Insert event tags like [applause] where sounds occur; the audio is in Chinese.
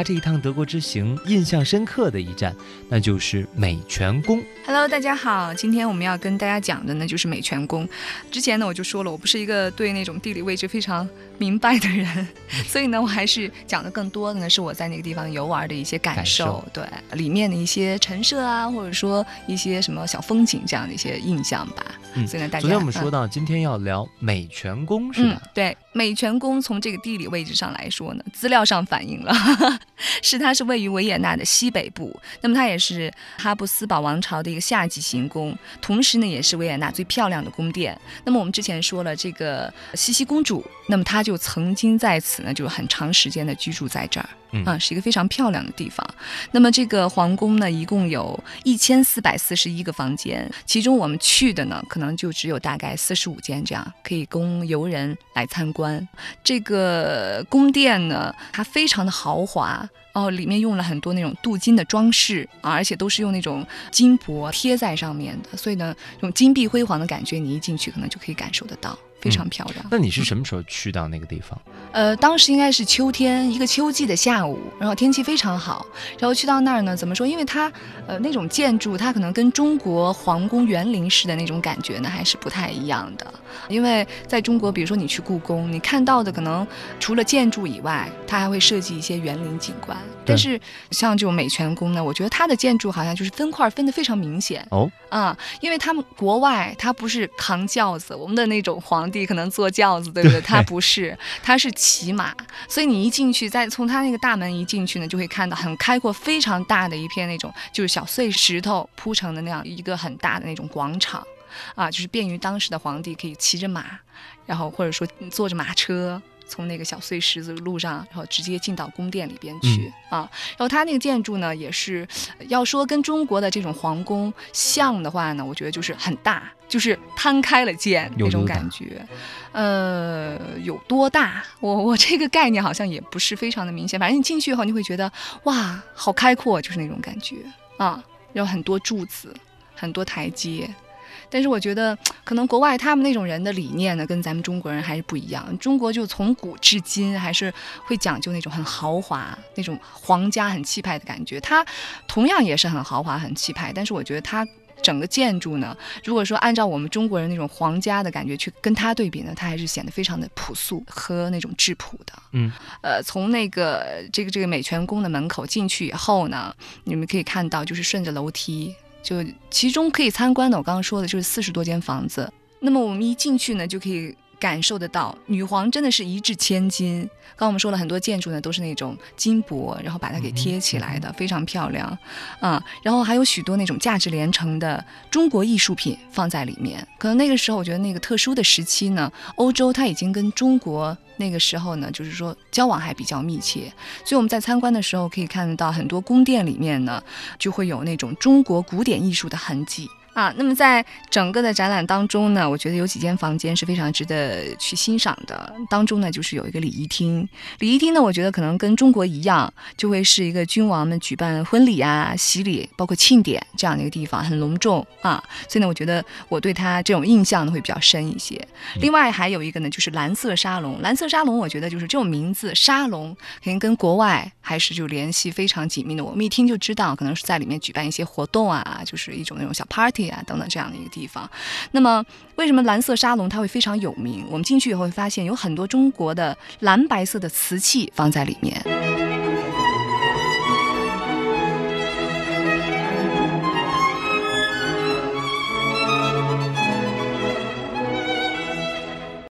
他这一趟德国之行印象深刻的一站，那就是美泉宫。Hello，大家好，今天我们要跟大家讲的呢就是美泉宫。之前呢我就说了，我不是一个对那种地理位置非常明白的人，所以呢我还是讲的更多的呢是我在那个地方游玩的一些感受，对里面的一些陈设啊，或者说一些什么小风景这样的一些印象吧。嗯，所以呢大家昨天我们说到今天要聊美泉宫是吧？对，美泉宫从这个地理位置上来说呢，资料上反映了 [laughs] 是它是位于维也纳的西北部，那么它也是哈布斯堡王朝的一个。夏季行宫，同时呢也是维也纳最漂亮的宫殿。那么我们之前说了，这个茜茜公主，那么她就曾经在此呢，就很长时间的居住在这儿，啊，是一个非常漂亮的地方。那么这个皇宫呢，一共有一千四百四十一个房间，其中我们去的呢，可能就只有大概四十五间这样，可以供游人来参观。这个宫殿呢，它非常的豪华。哦，里面用了很多那种镀金的装饰啊，而且都是用那种金箔贴在上面的，所以呢，这种金碧辉煌的感觉，你一进去可能就可以感受得到。非常漂亮。那你是什么时候去到那个地方？呃，当时应该是秋天，一个秋季的下午，然后天气非常好。然后去到那儿呢，怎么说？因为它，呃，那种建筑，它可能跟中国皇宫园林式的那种感觉呢，还是不太一样的。因为在中国，比如说你去故宫，你看到的可能除了建筑以外，它还会设计一些园林景观。但是像这种美泉宫呢，我觉得它的建筑好像就是分块分得非常明显。哦，啊，因为他们国外它不是扛轿子，我们的那种皇。地可能坐轿子，对不对？他不是，他是骑马，所以你一进去，再从他那个大门一进去呢，就会看到很开阔、非常大的一片那种就是小碎石头铺成的那样一个很大的那种广场，啊，就是便于当时的皇帝可以骑着马，然后或者说坐着马车。从那个小碎石子路上，然后直接进到宫殿里边去啊。然后它那个建筑呢，也是要说跟中国的这种皇宫像的话呢，我觉得就是很大，就是摊开了建那种感觉。呃，有多大？我我这个概念好像也不是非常的明显。反正你进去以后，你会觉得哇，好开阔，就是那种感觉啊。有很多柱子，很多台阶。但是我觉得，可能国外他们那种人的理念呢，跟咱们中国人还是不一样。中国就从古至今还是会讲究那种很豪华、那种皇家很气派的感觉。它同样也是很豪华、很气派，但是我觉得它整个建筑呢，如果说按照我们中国人那种皇家的感觉去跟它对比呢，它还是显得非常的朴素和那种质朴的。嗯，呃，从那个这个这个美泉宫的门口进去以后呢，你们可以看到，就是顺着楼梯。就其中可以参观的，我刚刚说的就是四十多间房子。那么我们一进去呢，就可以。感受得到，女皇真的是一掷千金。刚我们说了很多建筑呢，都是那种金箔，然后把它给贴起来的，非常漂亮啊。然后还有许多那种价值连城的中国艺术品放在里面。可能那个时候，我觉得那个特殊的时期呢，欧洲它已经跟中国那个时候呢，就是说交往还比较密切。所以我们在参观的时候可以看到很多宫殿里面呢，就会有那种中国古典艺术的痕迹。啊，那么在整个的展览当中呢，我觉得有几间房间是非常值得去欣赏的。当中呢，就是有一个礼仪厅。礼仪厅呢，我觉得可能跟中国一样，就会是一个君王们举办婚礼啊、洗礼，包括庆典这样的一个地方，很隆重啊。所以呢，我觉得我对它这种印象呢会比较深一些。另外还有一个呢，就是蓝色沙龙。蓝色沙龙，我觉得就是这种名字沙龙，肯定跟国外还是就联系非常紧密的。我们一听就知道，可能是在里面举办一些活动啊，就是一种那种小 party。啊，等等这样的一个地方，那么为什么蓝色沙龙它会非常有名？我们进去以后会发现有很多中国的蓝白色的瓷器放在里面。